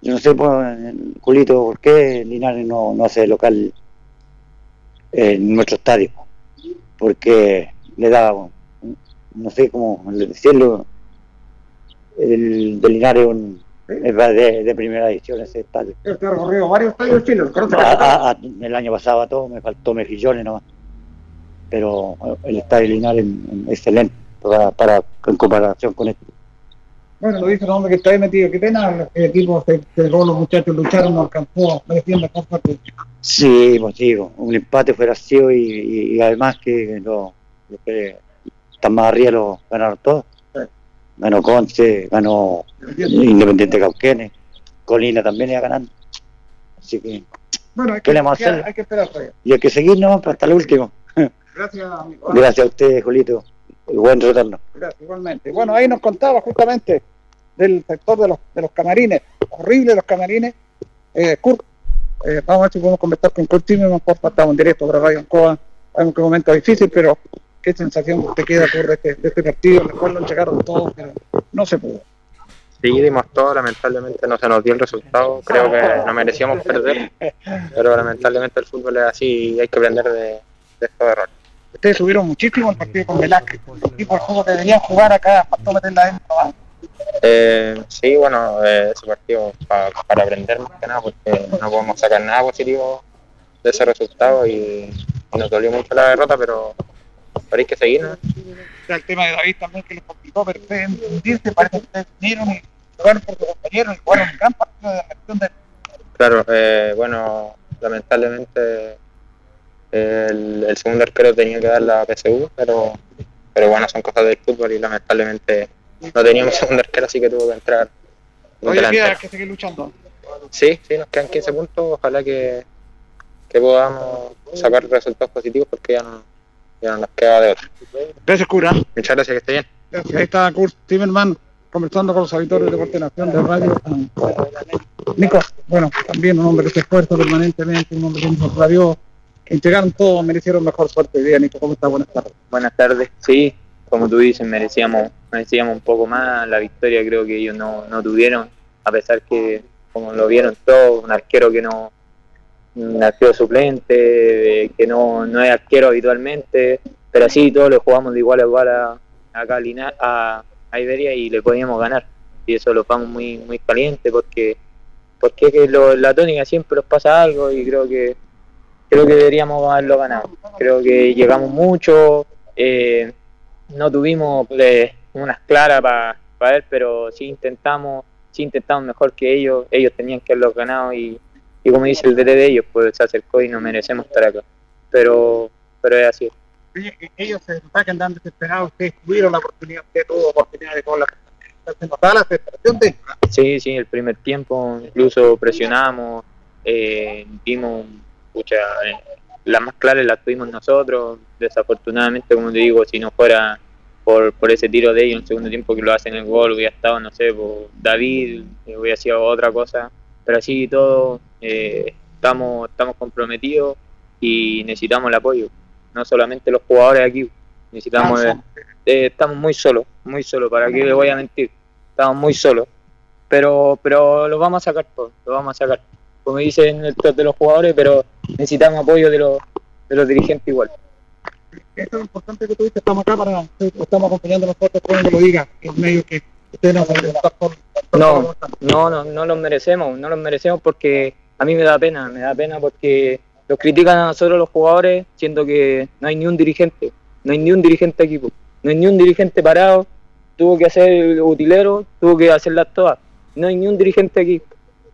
Yo no sé, pues, Julito, por qué Linares no, no hace local en nuestro estadio. Porque le da, no sé cómo decirlo, el de Linares un, es de, de primera edición ese estadio. He recorrido varios estadios conozco. A- a- a- el año pasado a todo me faltó mejillones nomás. Pero eh, el estadio Linares es excelente para, para, en comparación con este. Bueno, lo dice el hombre que está ahí metido, qué pena, el equipo se se los muchachos lucharon, no alcanzó, merecían la copa que... Sí, pues digo, un empate fuera sido y, además que lo- los que están más arriba lo ganaron todos. Ganó Conce, ganó Independiente Cauquenes, Colina también iba ganando. Así que, Bueno, hay ¿Qué que, le vamos a hacer? hay que esperar todavía. y hay que seguir nomás hasta el último. Gracias, amigo. Gracias a ustedes, Julito. Y buen retorno. Gracias, igualmente. Bueno, ahí nos contaba justamente del sector de los, de los camarines, horrible los camarines. Eh, Kurt, eh, vamos a ver si podemos conversar con Kurt Zimmerman, por estamos en directo para Radio Ancoa. Sabemos que es un momento difícil, pero qué sensación te queda Kurt, de este, de este partido, en el cual lo llegaron todos, pero no se pudo. Sí, dimos todo, lamentablemente no se nos dio el resultado, creo que no merecíamos perder, pero lamentablemente el fútbol es así y hay que aprender de, de estos errores. Ustedes subieron muchísimo el partido con Velázquez, y por juego que deberían jugar acá, para meterla adentro. Eh, sí, bueno, eh, ese partido pa- para aprender más que nada, porque no podemos sacar nada positivo de ese resultado y nos dolió mucho la derrota, pero, hay que seguir. ¿no? El tema de David también que les complicó, hundirse, parece que ustedes vinieron y jugaron por sus compañeros y jugaron un gran partido de gestión de Claro, eh, bueno, lamentablemente eh, el, el segundo arquero tenía que dar la PSU, pero, pero bueno, son cosas del fútbol y lamentablemente no teníamos segundo arquero, así que tuvo que entrar. delantero. que seguir luchando. Sí, sí, nos quedan 15 puntos, ojalá que, que podamos sacar resultados positivos porque ya no, ya no nos queda de otro. Gracias, cura. Muchas gracias, que esté bien. Gracias. Ahí está Kurt Zimmerman conversando con los auditores de Deporte Nación de Radio. Nico, bueno, también un hombre que se esfuerza permanentemente, un hombre que nos radió, que entregaron todo, merecieron mejor suerte hoy día. Nico, ¿cómo está? Buenas tardes. Buenas tardes. Sí, como tú dices, merecíamos, merecíamos un poco más. La victoria creo que ellos no, no tuvieron, a pesar que, como lo vieron todos, un arquero que no, un arquero suplente, eh, que no, no es arquero habitualmente, pero sí, todos le jugamos de igual a igual a, a, Lina- a, a Iberia y le podíamos ganar. Y eso lo vamos muy, muy caliente porque, porque es que lo- la tónica siempre nos pasa algo y creo que creo que deberíamos haberlo ganado. Creo que llegamos mucho, eh, no tuvimos eh, unas claras para ver, pero sí intentamos, sí intentamos mejor que ellos, ellos tenían que haberlo ganado y, y como dice el DT de ellos, pues se acercó y no merecemos estar acá. Pero, pero es así. Oye, ellos se nota que andan desesperados, ustedes tuvieron la oportunidad, usted tuvo oportunidad de con la se notaba la desesperación de Sí, sí, el primer tiempo incluso presionamos, eh, vimos, pucha, eh, las más claras las tuvimos nosotros, desafortunadamente, como te digo, si no fuera por, por ese tiro de ellos en el segundo tiempo que lo hacen el gol, hubiera estado, no sé, por David, eh, hubiera sido otra cosa, pero así y todo, eh, estamos, estamos comprometidos y necesitamos el apoyo, no solamente los jugadores aquí, necesitamos... eh, eh, estamos muy solos, muy solos, ¿para qué le voy a mentir? Estamos muy solos, pero pero lo vamos a sacar todo, lo vamos a sacar. Como dicen el de los jugadores, pero necesitamos apoyo de los, de los dirigentes igual. Esto es lo importante que tú dices, estamos acá para, estamos acompañando a nosotros, como lo diga, los medios que ustedes nos No, no, no, no los merecemos, no los merecemos porque a mí me da pena, me da pena porque los critican a nosotros los jugadores, siendo que no hay ni un dirigente, no hay ni un dirigente equipo, no hay ni un dirigente parado, tuvo que hacer el utilero, tuvo que hacerlas todas, no hay ni un dirigente aquí.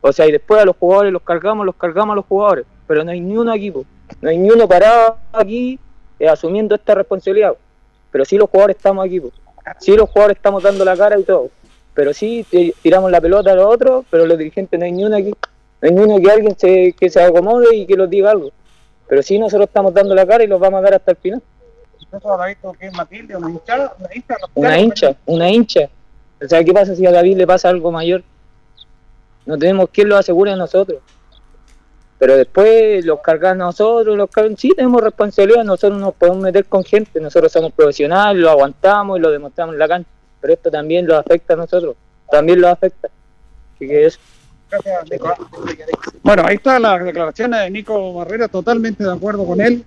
O sea, y después a los jugadores los cargamos, los cargamos a los jugadores, pero no hay ni uno equipo, no hay ni uno parado aquí eh, asumiendo esta responsabilidad. Pero sí los jugadores estamos aquí, po. sí los jugadores estamos dando la cara y todo, pero sí ti- tiramos la pelota a los otros, pero los dirigentes no hay ni uno aquí, no hay ni uno que alguien se, que se acomode y que los diga algo. Pero sí nosotros estamos dando la cara y los vamos a dar hasta el final. Matilde, una hinchada, una hincha, Una hincha, una hincha. O sea, ¿qué pasa si a David le pasa algo mayor? No tenemos quien lo asegure a nosotros. Pero después los cargan nosotros, los cargan, sí tenemos responsabilidad, nosotros nos podemos meter con gente, nosotros somos profesionales, lo aguantamos y lo demostramos en la cancha. Pero esto también lo afecta a nosotros, también lo afecta. Así que eso. Gracias. Bueno, ahí está la declaración de Nico Barrera, totalmente de acuerdo con él.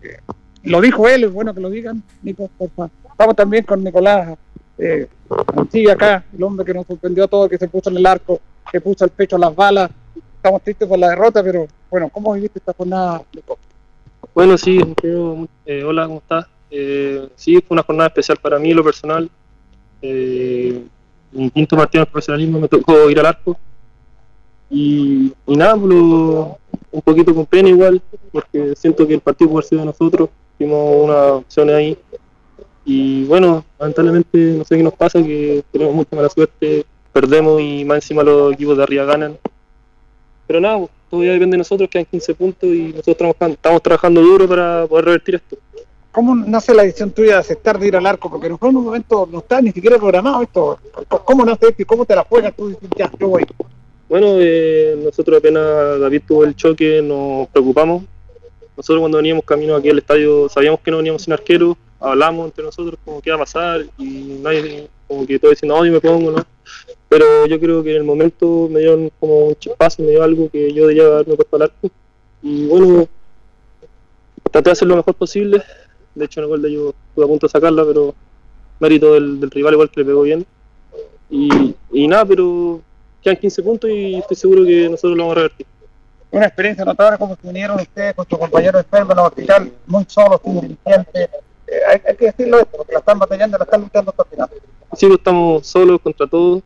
Eh, Lo dijo él, es bueno que lo digan. Nico, por favor. Estamos también con Nicolás eh, acá, el hombre que nos sorprendió a todos, que se puso en el arco, que puso el pecho a las balas. Estamos tristes por la derrota, pero bueno, ¿cómo viviste esta jornada? Bueno, sí, eh, hola, ¿cómo estás? Eh, sí, fue una jornada especial para mí, lo personal. Eh, quinto partido en el profesionalismo me tocó ir al arco. Y, y pues, un poquito con pena igual, porque siento que el partido puede haber sido de nosotros. Tuvimos unas opciones ahí. Y bueno, lamentablemente no sé qué nos pasa, que tenemos mucha mala suerte, perdemos y más encima los equipos de arriba ganan. Pero nada, pues, todo ya depende de nosotros, quedan 15 puntos y nosotros trabajando, estamos trabajando duro para poder revertir esto. ¿Cómo nace la decisión tuya de aceptar de ir al arco? Porque en un momento no está ni siquiera programado esto. ¿Cómo nace esto y cómo te la juegas tú? Ya, yo voy. Bueno, eh, nosotros apenas David tuvo el choque, nos preocupamos. Nosotros cuando veníamos camino aquí al estadio sabíamos que no veníamos sin arquero, hablamos entre nosotros como qué iba a pasar y nadie, como que todos diciendo, no, yo me pongo, ¿no? Pero yo creo que en el momento me dieron como un chispazo, me dio algo que yo debía haberme puesto al arco. Y bueno, traté de hacer lo mejor posible. De hecho, en el ellos estuve a punto de sacarla, pero mérito del, rival igual que le pegó bien. Y, y nada, pero quedan 15 puntos y estoy seguro que nosotros lo vamos a revertir. una experiencia notable como que vinieron ustedes con sus compañeros enfermos en el hospital, muy solos, sin dirigentes. Eh, hay, que decirlo esto, porque la están batallando, la están luchando hasta el final. Sí, pues, estamos solos contra todos.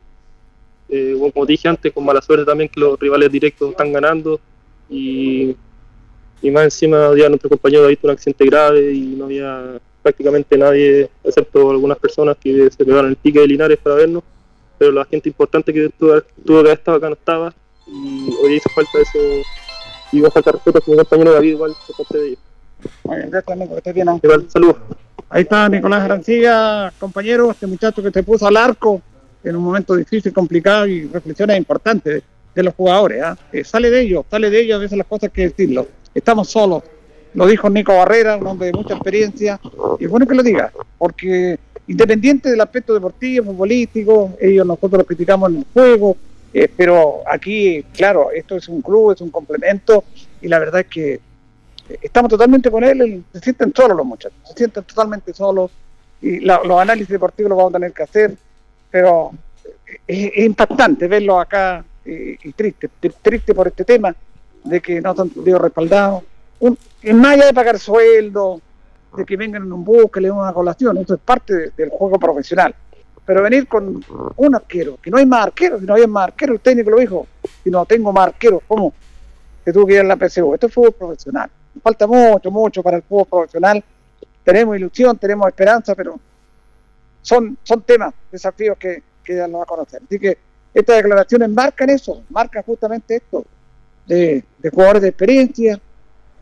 Eh, como dije antes, con mala suerte también que los rivales directos están ganando. Y, y más encima ya nuestro compañero ha visto un accidente grave y no había prácticamente nadie, excepto algunas personas que se pegaron el pique de Linares para vernos. Pero la gente importante que tuvo, que haber estado acá no estaba. Y hoy hizo falta eso. Y a falta respeto a mi compañero David igual por parte de ellos. Muy bien, gracias, Nico, que estés bien. ¿no? Igual, saludos. Ahí está Nicolás Arancilla, compañero, este muchacho que se puso al arco en un momento difícil, complicado y reflexiones importantes de, los jugadores. ¿ah? Eh, sale de ellos, sale de ellos a veces las cosas que decirlo. Estamos solos, lo dijo Nico Barrera, un hombre de mucha experiencia, y es bueno que lo diga, porque independiente del aspecto deportivo, futbolístico, ellos nosotros lo criticamos en el juego, eh, pero aquí, claro, esto es un club, es un complemento, y la verdad es que eh, estamos totalmente con él, se sienten solos los muchachos, se sienten totalmente solos, y los análisis deportivos los vamos a tener que hacer, pero es, es impactante verlo acá eh, y triste, tri- triste por este tema de que no están digo, respaldados. Un, en más allá de pagar sueldo, de que vengan en un bus, que le den una colación, eso es parte de- del juego profesional. Pero venir con un arquero, que no hay más arqueros, si no hay más arqueros, el técnico lo dijo, si no tengo más arqueros, ¿cómo? Que tuvo que ir a la PSU. Esto es fútbol profesional. Falta mucho, mucho para el fútbol profesional. Tenemos ilusión, tenemos esperanza, pero son, son temas, desafíos que, que ya lo va a conocer. Así que estas declaraciones marcan eso, marcan justamente esto, de, de jugadores de experiencia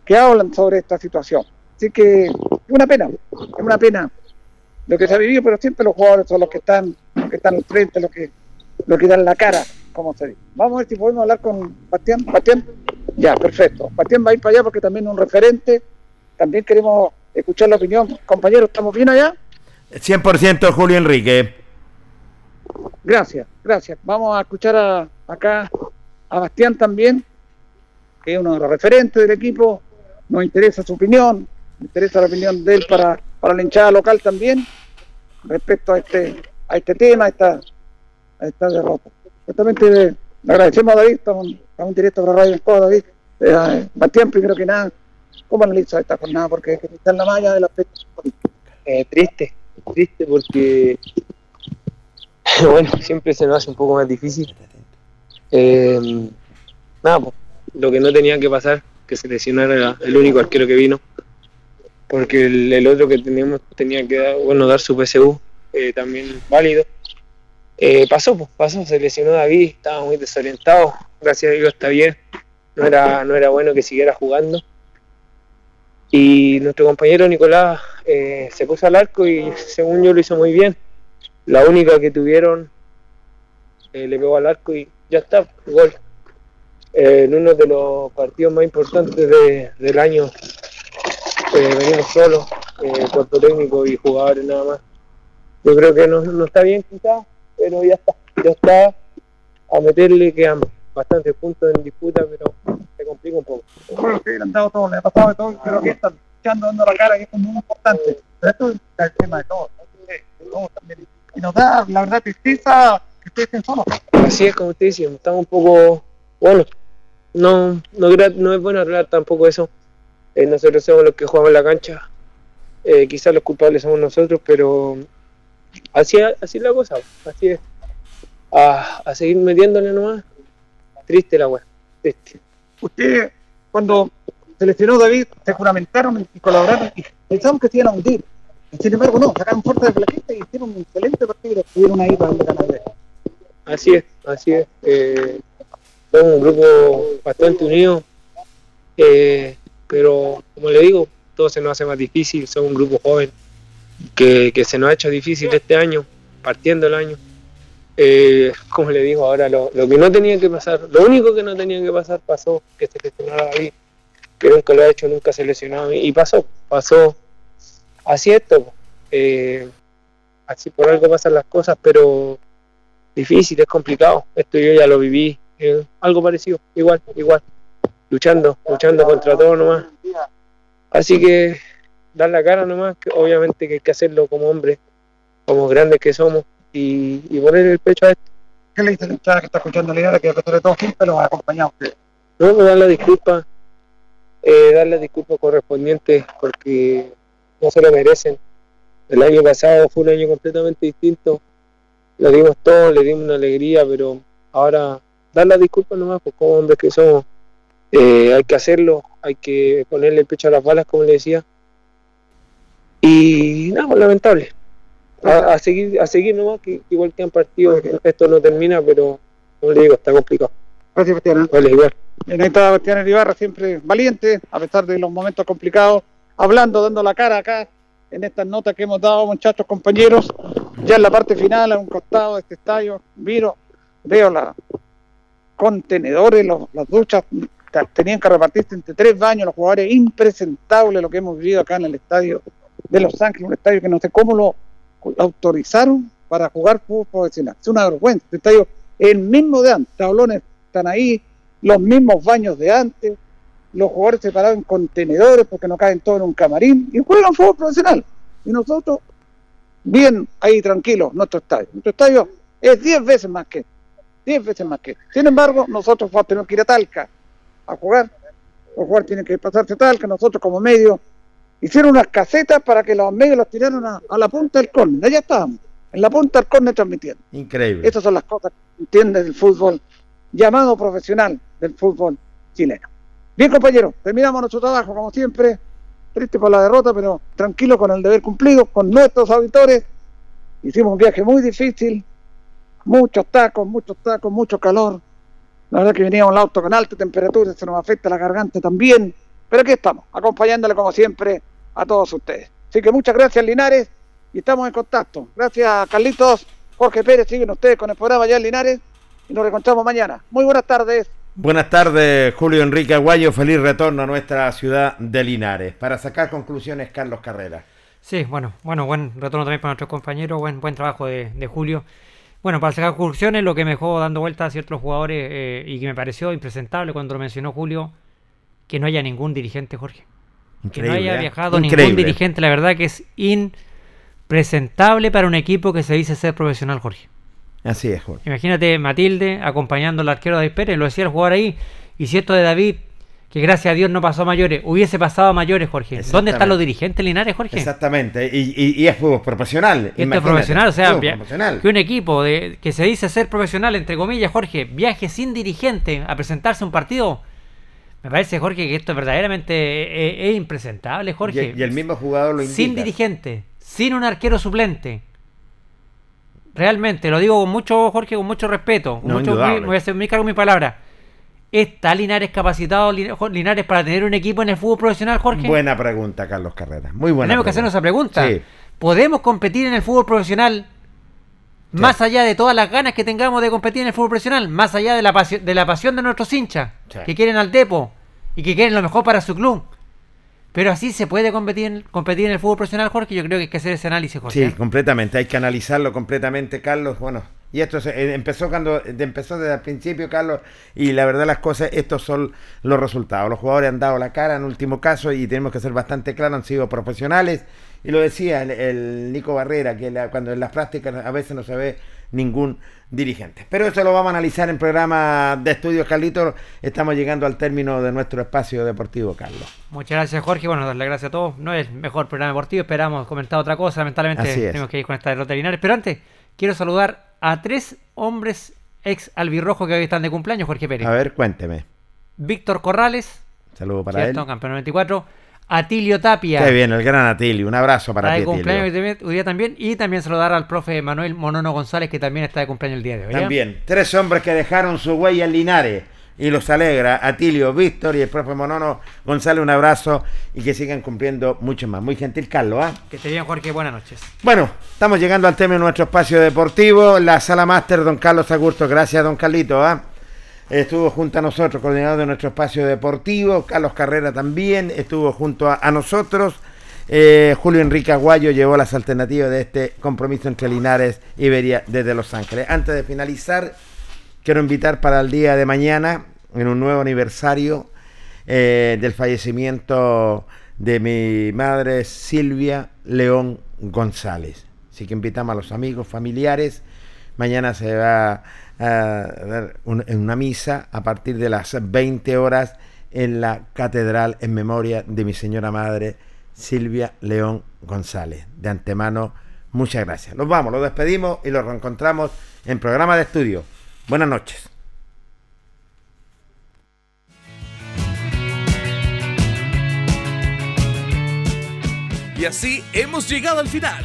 que hablan sobre esta situación. Así que es una pena, es una pena lo que se ha vivido, pero siempre los jugadores son los que están, los que están al frente, los que, los que dan la cara, como se dice. Vamos a ver si podemos hablar con Bastián. Bastián, ya, perfecto. Bastián va a ir para allá porque también es un referente. También queremos escuchar la opinión. Compañeros, ¿estamos bien allá? 100% Julio Enrique. Gracias, gracias. Vamos a escuchar a, acá a Bastián también, que es uno de los referentes del equipo. Nos interesa su opinión, nos interesa la opinión de él para, para la hinchada local también, respecto a este, a este tema, a esta, a esta derrota. Justamente agradecemos a David, estamos, estamos en directo para Radio Escoda, David. Eh, Bastián, primero que nada, ¿cómo analiza esta jornada? Porque está en la malla del aspecto político. Eh, triste, triste porque, [laughs] bueno, siempre se nos hace un poco más difícil. Eh, nada, pues, lo que no tenía que pasar, que se lesionara el único arquero que vino, porque el, el otro que teníamos tenía que dar, bueno, dar su PSU, eh, también válido. Eh, pasó, pues, pasó, se lesionó David, estaba muy desorientado, gracias a Dios está bien, no era, no era bueno que siguiera jugando. Y nuestro compañero Nicolás eh, se puso al arco y según yo lo hizo muy bien. La única que tuvieron eh, le pegó al arco y ya está, gol. En uno de los partidos más importantes de- del año venimos solos, cuerpo técnico y jugadores nada más. Yo creo que no, no está bien quizás, pero ya está, ya está. A meterle quedan bastantes puntos en disputa, pero se complica un poco. Bueno, sí, le han dado todo, le ha pasado de todo, pero que están echando, dando la cara, que esto es muy importante. Pero esto es el tema de todo, ¿no? de, todo también. Y nos da, la verdad, tristeza que ustedes estén solos. Así es como usted dice, estamos un poco, bueno, no, no es bueno hablar tampoco eso. Eh, nosotros somos los que jugamos en la cancha, eh, quizás los culpables somos nosotros, pero así, es- así es la cosa, así es. A, a seguir metiéndole nomás. Triste la weá, triste. Usted, cuando se lesionó David, se juramentaron y colaboraron y pensamos que se iban a hundir. Sin embargo, no, sacaron fuerza de plaqueta y hicieron un excelente partido y estuvieron ahí para el ganar. Así es, así es. Eh, somos un grupo bastante unido, eh, pero como le digo, todo se nos hace más difícil. Somos un grupo joven que, que se nos ha hecho difícil este año, partiendo el año. Eh, como le digo ahora, lo, lo que no tenía que pasar, lo único que no tenía que pasar pasó, que se lesionara David, que nunca lo ha hecho, nunca se lesionó y, pasó, pasó. Así es esto. eh, así por algo pasan las cosas, pero difícil, es complicado. Esto yo ya lo viví, eh, algo parecido, igual, igual. Luchando, luchando contra todo nomás. Así que dar la cara nomás, que obviamente que hay que hacerlo como hombres, como grandes que somos, y, y poner el pecho a esto. ¿Qué le dice la que está escuchando la idea que a pesar de todo siempre los ha acompañado a? No, dan la disculpa, eh, dar las disculpas correspondientes porque no se lo merecen. El año pasado fue un año completamente distinto. Le dimos todo, le dimos una alegría, pero ahora dar las disculpas nomás, pues como hombres que somos. Eh, hay que hacerlo, hay que ponerle el pecho a las balas, como le decía. Y nada, pues, lamentable. A, a seguir, a seguir nomás, que igual que han partido, esto no termina, pero como le digo, está complicado. Gracias, Bastián. Vale, igual. En esta Bastián Ibarra siempre valiente, a pesar de los momentos complicados, hablando, dando la cara acá en estas notas que hemos dado, muchachos, compañeros. Ya en la parte final, a un costado de este estadio, miro, veo los contenedores, los- las duchas, tenían que repartirse entre tres baños, los jugadores impresentables, lo que hemos vivido acá en el estadio de Los Ángeles, un estadio que no sé cómo lo autorizaron para jugar fútbol profesional. Es una vergüenza. Este estadio es el mismo de antes, tablones están ahí, los mismos baños de antes, los jugadores separados en contenedores porque no caen todos en un camarín y juegan fútbol profesional. Y nosotros, bien ahí tranquilos, nuestro estadio. Nuestro estadio es 10 veces más que 10 veces más que Sin embargo, nosotros tener que ir a Talca a jugar. Los jugadores tienen que pasarse a Talca, nosotros como medio hicieron unas casetas para que los medios los tiraron a, a la punta del córner. Allá estábamos, en la punta del córner transmitiendo. Increíble. Estas son las cosas que entiende del fútbol llamado profesional del fútbol chileno. Bien, compañeros, terminamos nuestro trabajo como siempre. Triste por la derrota, pero tranquilo con el deber cumplido, con nuestros auditores. Hicimos un viaje muy difícil, muchos tacos, muchos tacos, mucho calor. La verdad que veníamos en el auto con alta temperatura, se nos afecta la garganta también. Pero aquí estamos, acompañándole como siempre a todos ustedes. Así que muchas gracias, Linares, y estamos en contacto. Gracias, Carlitos, Jorge Pérez, siguen ustedes con el programa ya en Linares y nos reencontramos mañana. Muy buenas tardes. Buenas tardes, Julio Enrique Aguayo. Feliz retorno a nuestra ciudad de Linares. Para sacar conclusiones, Carlos Carrera. Sí, bueno, bueno, buen retorno también para nuestros compañeros, buen, buen trabajo de, de Julio. Bueno, para sacar conclusiones, lo que me dejó dando vueltas a ciertos jugadores eh, y que me pareció impresentable cuando lo mencionó Julio, que no haya ningún dirigente, Jorge. Que Increíble, no haya ¿eh? viajado ningún dirigente, la verdad que es impresentable para un equipo que se dice ser profesional, Jorge. Así es, Julio. Imagínate Matilde acompañando al arquero David Pérez, lo decía el jugador ahí, y si esto de David, que gracias a Dios no pasó a mayores, hubiese pasado a mayores, Jorge. ¿Dónde están los dirigentes Linares, Jorge? Exactamente. Y, y- y es fútbol profesional. Esto es profesional, o sea, profesional. que un equipo de, que se dice ser profesional, entre comillas, Jorge, viaje sin dirigente a presentarse a un partido. Me parece, Jorge, que esto es verdaderamente es, es impresentable, Jorge. Y, y el mismo jugador lo indica. sin dirigente, sin un arquero suplente. Realmente, lo digo con mucho, Jorge, con mucho respeto. Con No, mucho, me voy a hacer muy cargo mi palabra. ¿Está Linares capacitado, Lin- Linares, para tener un equipo en el fútbol profesional, Jorge? Buena pregunta, Carlos Carrera. Muy buena. Tenemos que hacernos esa pregunta. Sí. ¿Podemos competir en el fútbol profesional más allá de todas las ganas que tengamos de competir en el fútbol profesional? Más allá de la, pasión, de la pasión de nuestros hinchas Sí. que quieren al Depo y que quieren lo mejor para su club. Pero así se puede competir, en- competir en el fútbol profesional, Jorge. Yo creo que hay que hacer ese análisis, Jorge. Sí, completamente. Hay que analizarlo completamente, Carlos. Bueno, y esto se- eh, empezó cuando empezó desde el principio, Carlos. Y la verdad, las cosas, estos son los resultados. Los jugadores han dado la cara en último caso y tenemos que ser bastante claros, han sido profesionales. Y lo decía el, el Nico Barrera, que la- cuando en las prácticas a veces no se ve ningún dirigente. Pero eso lo vamos a analizar en programa de estudios, Carlitos. Estamos llegando al término de nuestro espacio deportivo, Carlos. Muchas gracias, Jorge. Bueno, darle gracias a todos. No es el mejor programa deportivo. Esperamos comentar otra cosa. Lamentablemente tenemos que ir con esta derrota de. Pero antes, quiero saludar a tres hombres ex albirrojo que hoy están de cumpleaños, Jorge Pérez. A ver, cuénteme. Víctor Corrales, Saludo para él. campeón 94. Atilio Tapia. Qué bien, el gran Atilio. Un abrazo para Está ti, de cumpleaños hoy día también. Y también saludar al profe Manuel Monono González, que también está de cumpleaños el día de hoy. ¿ya? También, tres hombres que dejaron su huella en Linares y los alegra. Atilio, Víctor y el profe Monono González, un abrazo y que sigan cumpliendo mucho más. Muy gentil, Carlos. ¿ah? Que esté bien, Jorge. Buenas noches. Bueno, estamos llegando al término de nuestro espacio deportivo. La sala máster, don Carlos Agurto. Gracias, don Carlito. ¿ah? Estuvo junto a nosotros, coordinador de nuestro espacio deportivo. Carlos Carrera también estuvo junto a, nosotros. Eh, Julio Enrique Aguayo llevó las alternativas de este compromiso entre Linares y Iberia desde Los Ángeles. Antes de finalizar, quiero invitar para el día de mañana, en un nuevo aniversario eh, del fallecimiento de mi madre Silvia León González. Así que invitamos a los amigos, familiares, Mañana se va a dar un- una misa a partir de las 20 horas en la catedral en memoria de mi señora madre Silvia León González. De antemano, muchas gracias. Nos vamos, los despedimos y los reencontramos en programa de estudio. Buenas noches. Y así hemos llegado al final,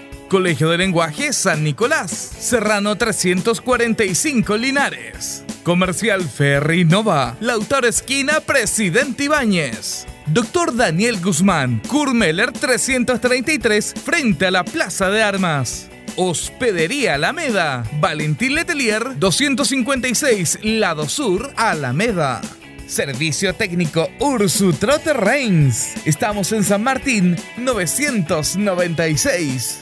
Colegio de Lenguaje San Nicolás, Serrano 345 Linares. Comercial Ferry Nova, Lautaro Esquina, Presidente Ibáñez. Doctor Daniel Guzmán, Kurmeller 333, frente a la Plaza de Armas. Hospedería Alameda, Valentín Letelier 256, Lado Sur, Alameda. Servicio técnico Ursu Trotter Reigns. Estamos en San Martín 996.